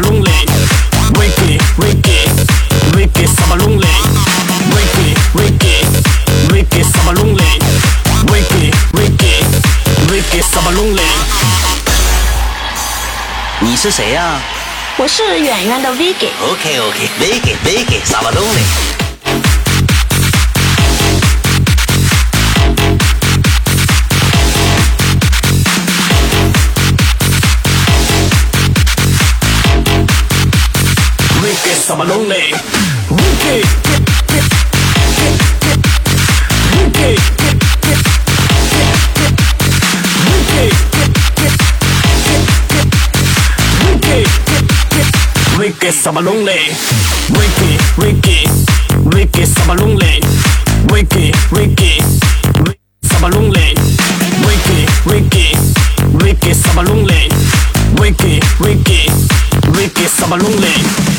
sabalung leng Wiki, wiki, wiki sabalung leng Wiki, wiki, wiki sabalung leng Wiki, wiki, wiki sabalung leng 你是谁呀、啊？我是远远的 Vicky。OK OK，Vicky Vicky 萨瓦隆嘞。questa ma non è Ricky, Ricky, Ricky, Buche Sabalungle Ricky Ricky Ricky Sabalungle Ricky Ricky Sabalungle Ricky Ricky Ricky Sabalungle Ricky Ricky Ricky Sabalungle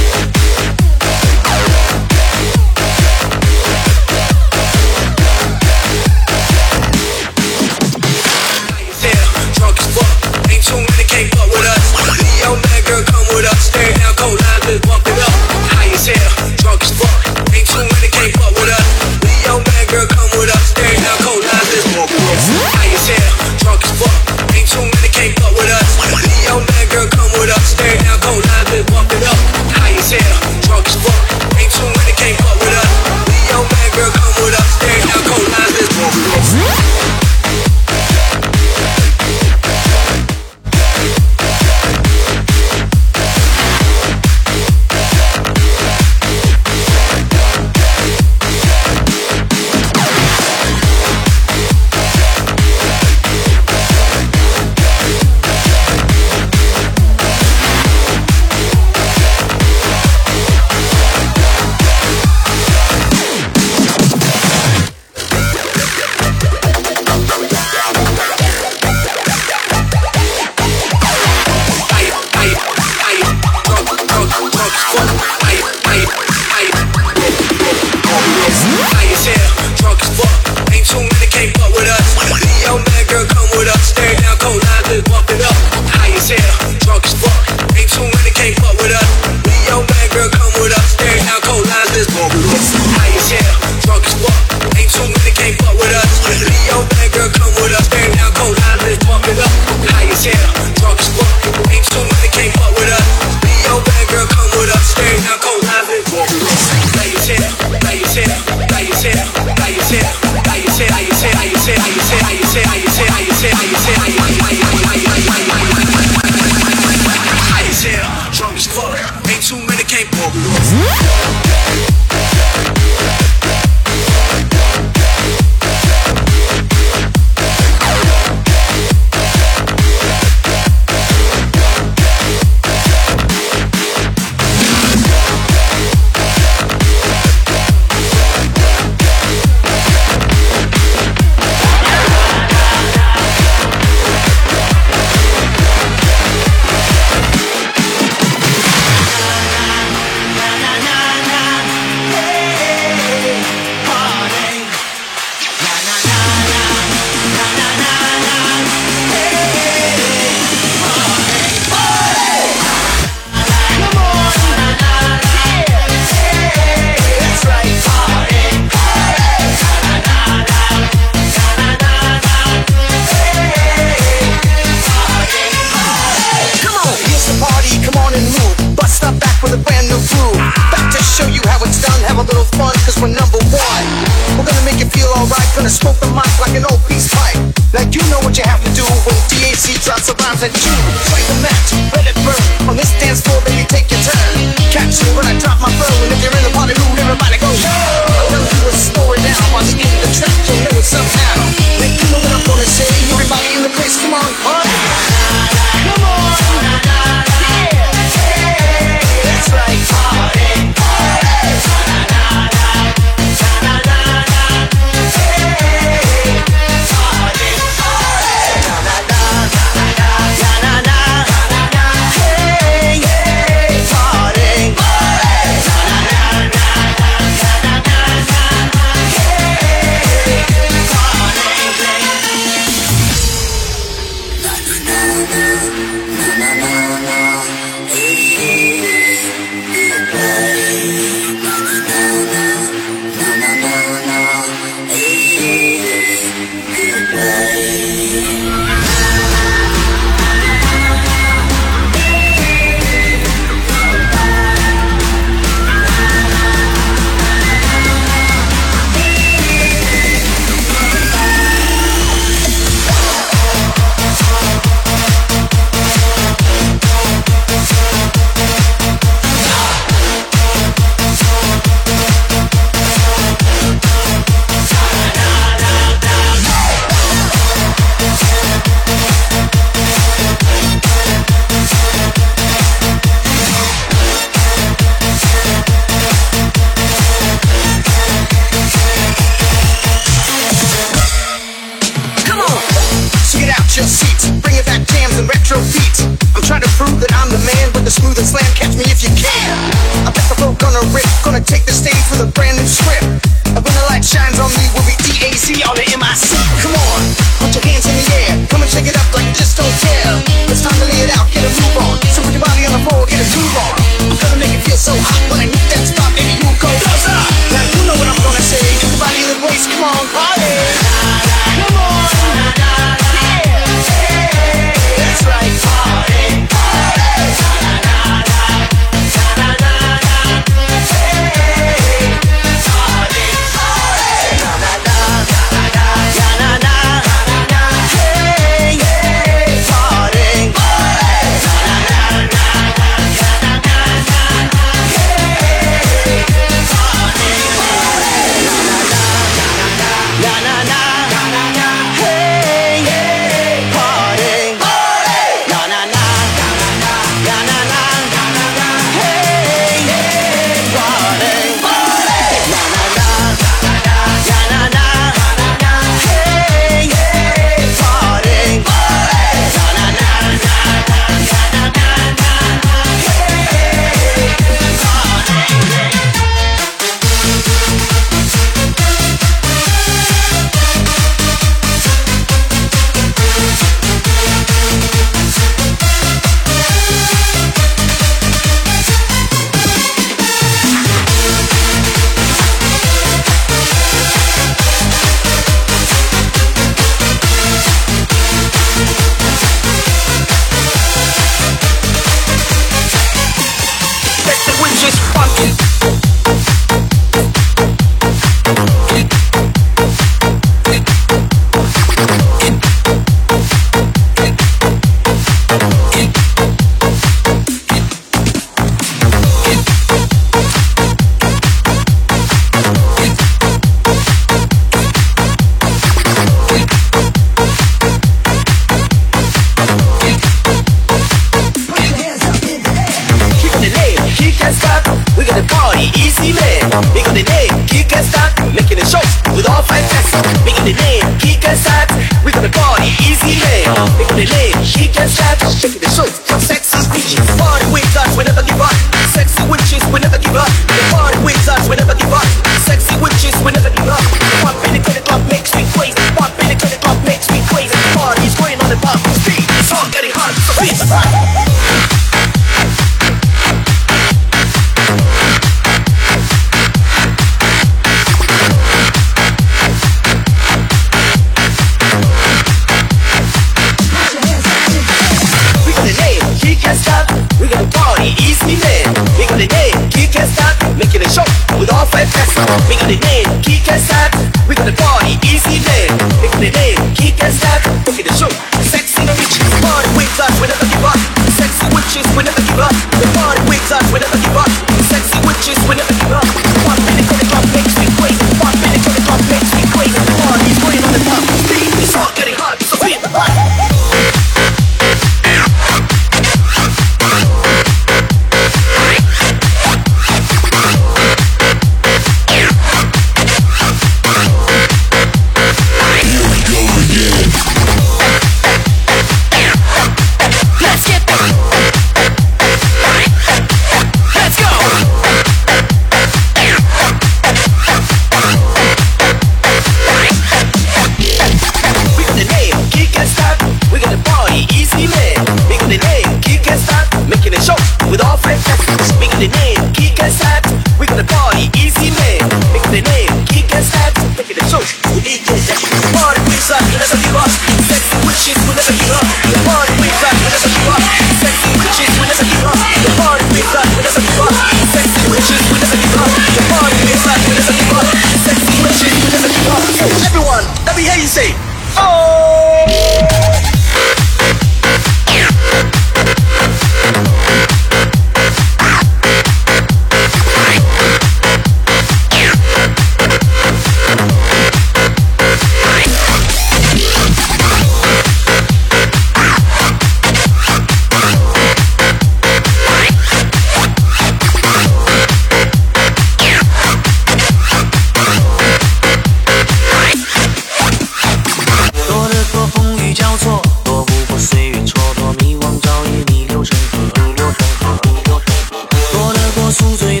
宿醉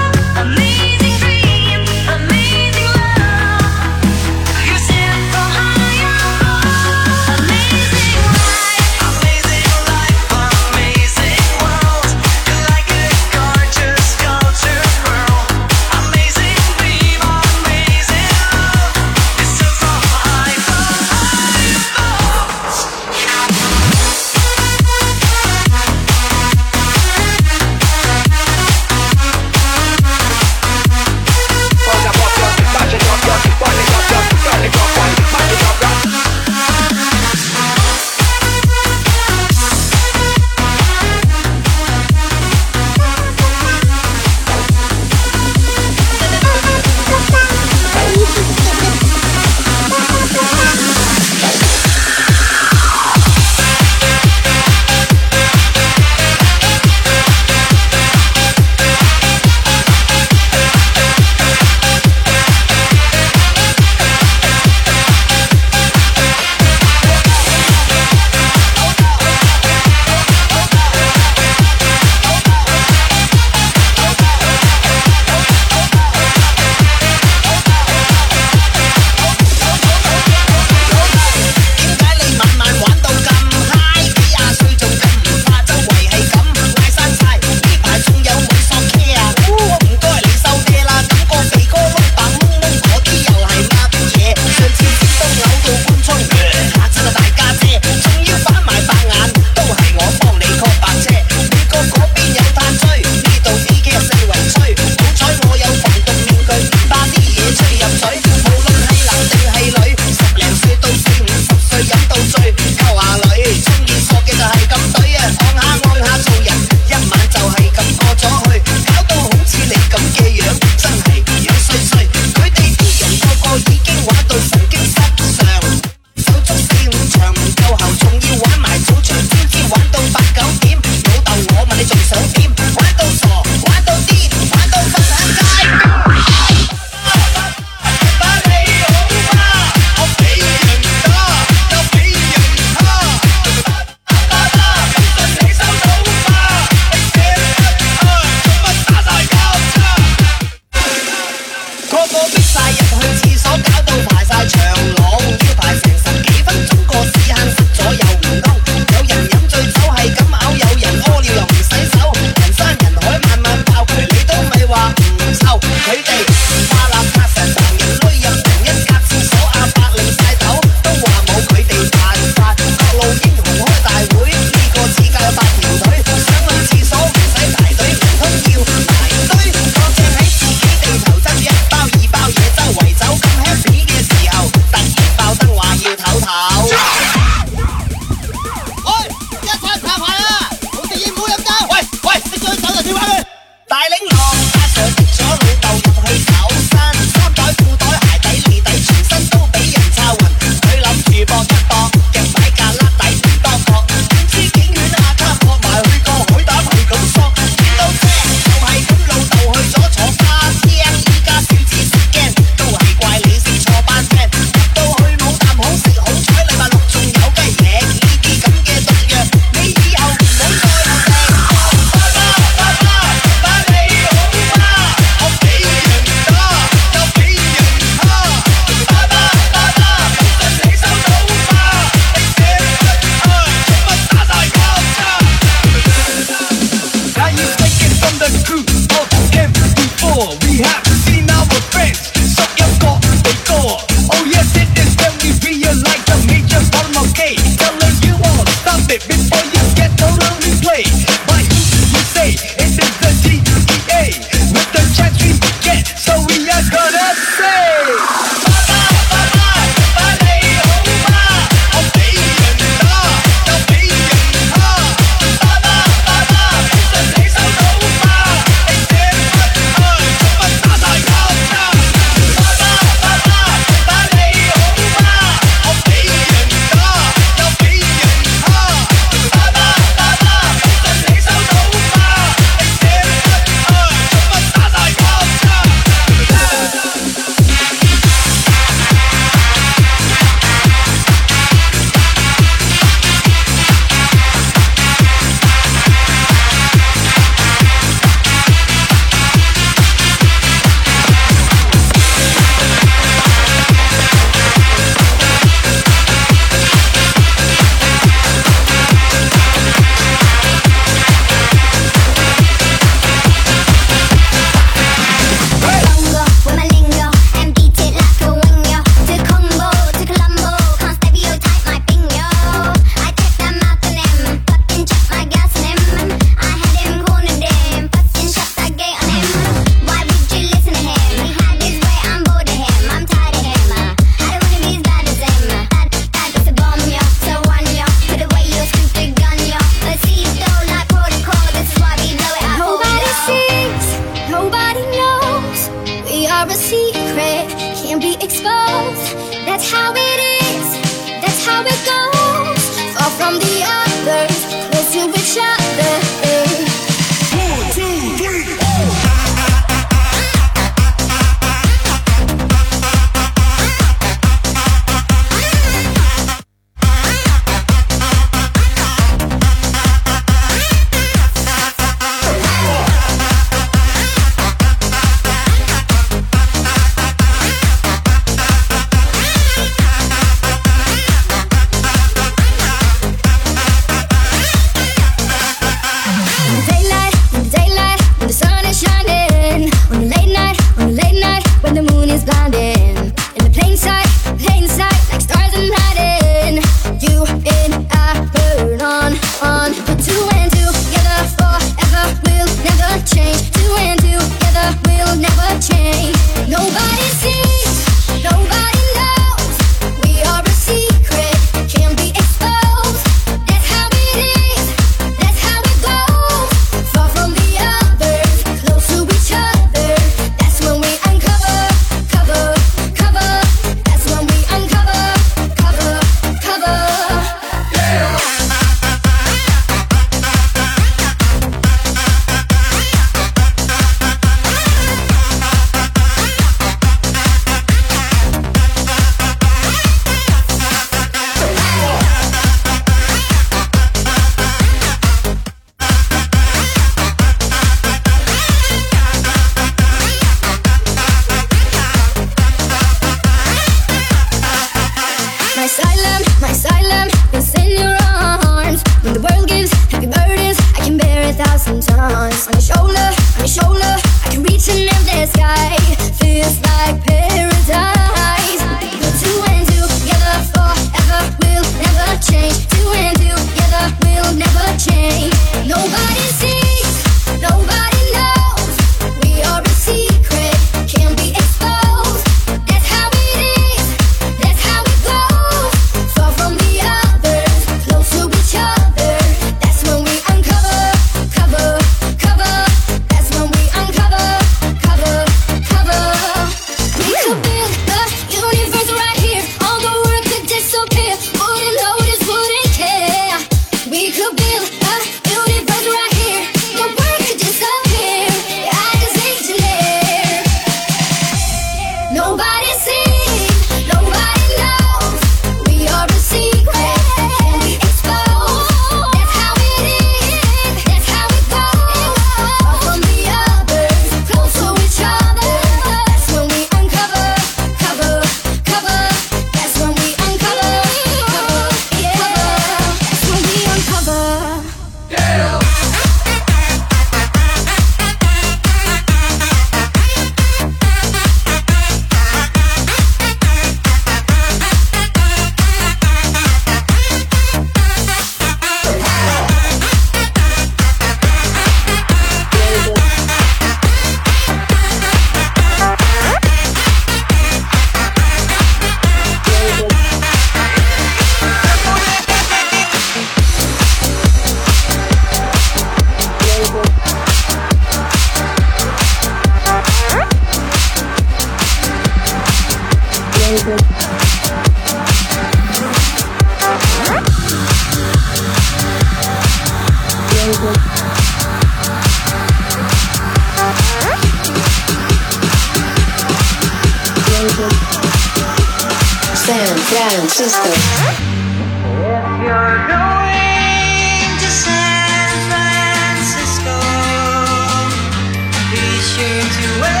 change your way.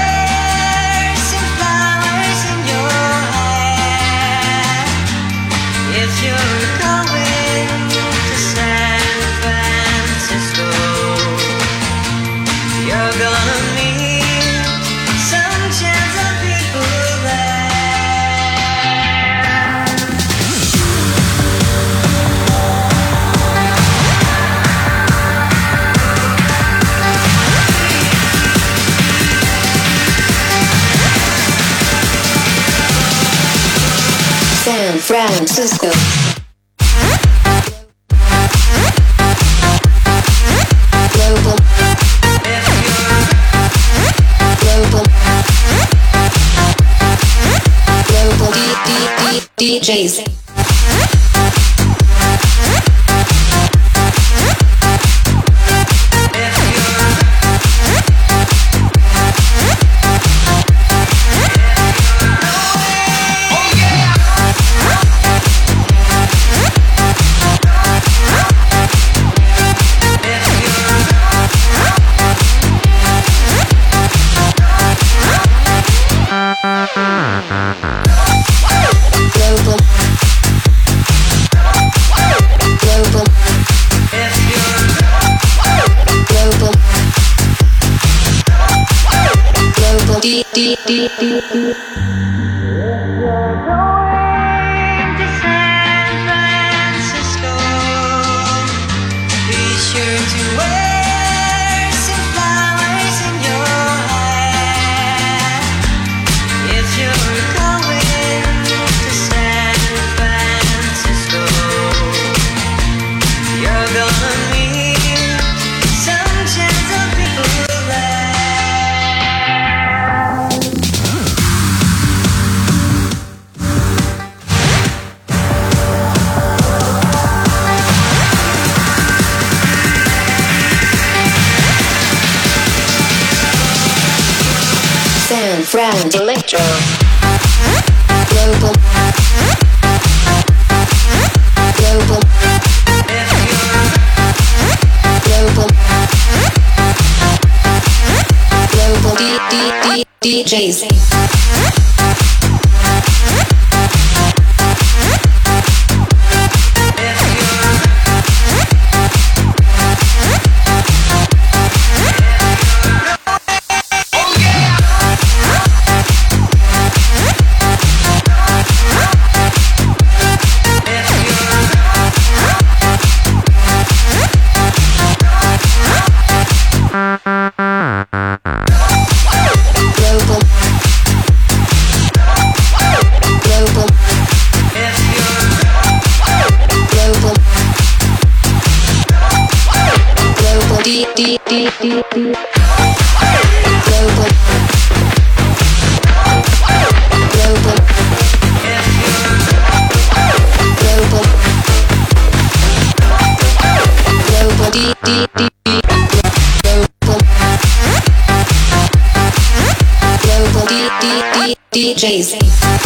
Francisco. Global. Global. Global D- D- D- DJs. DJs.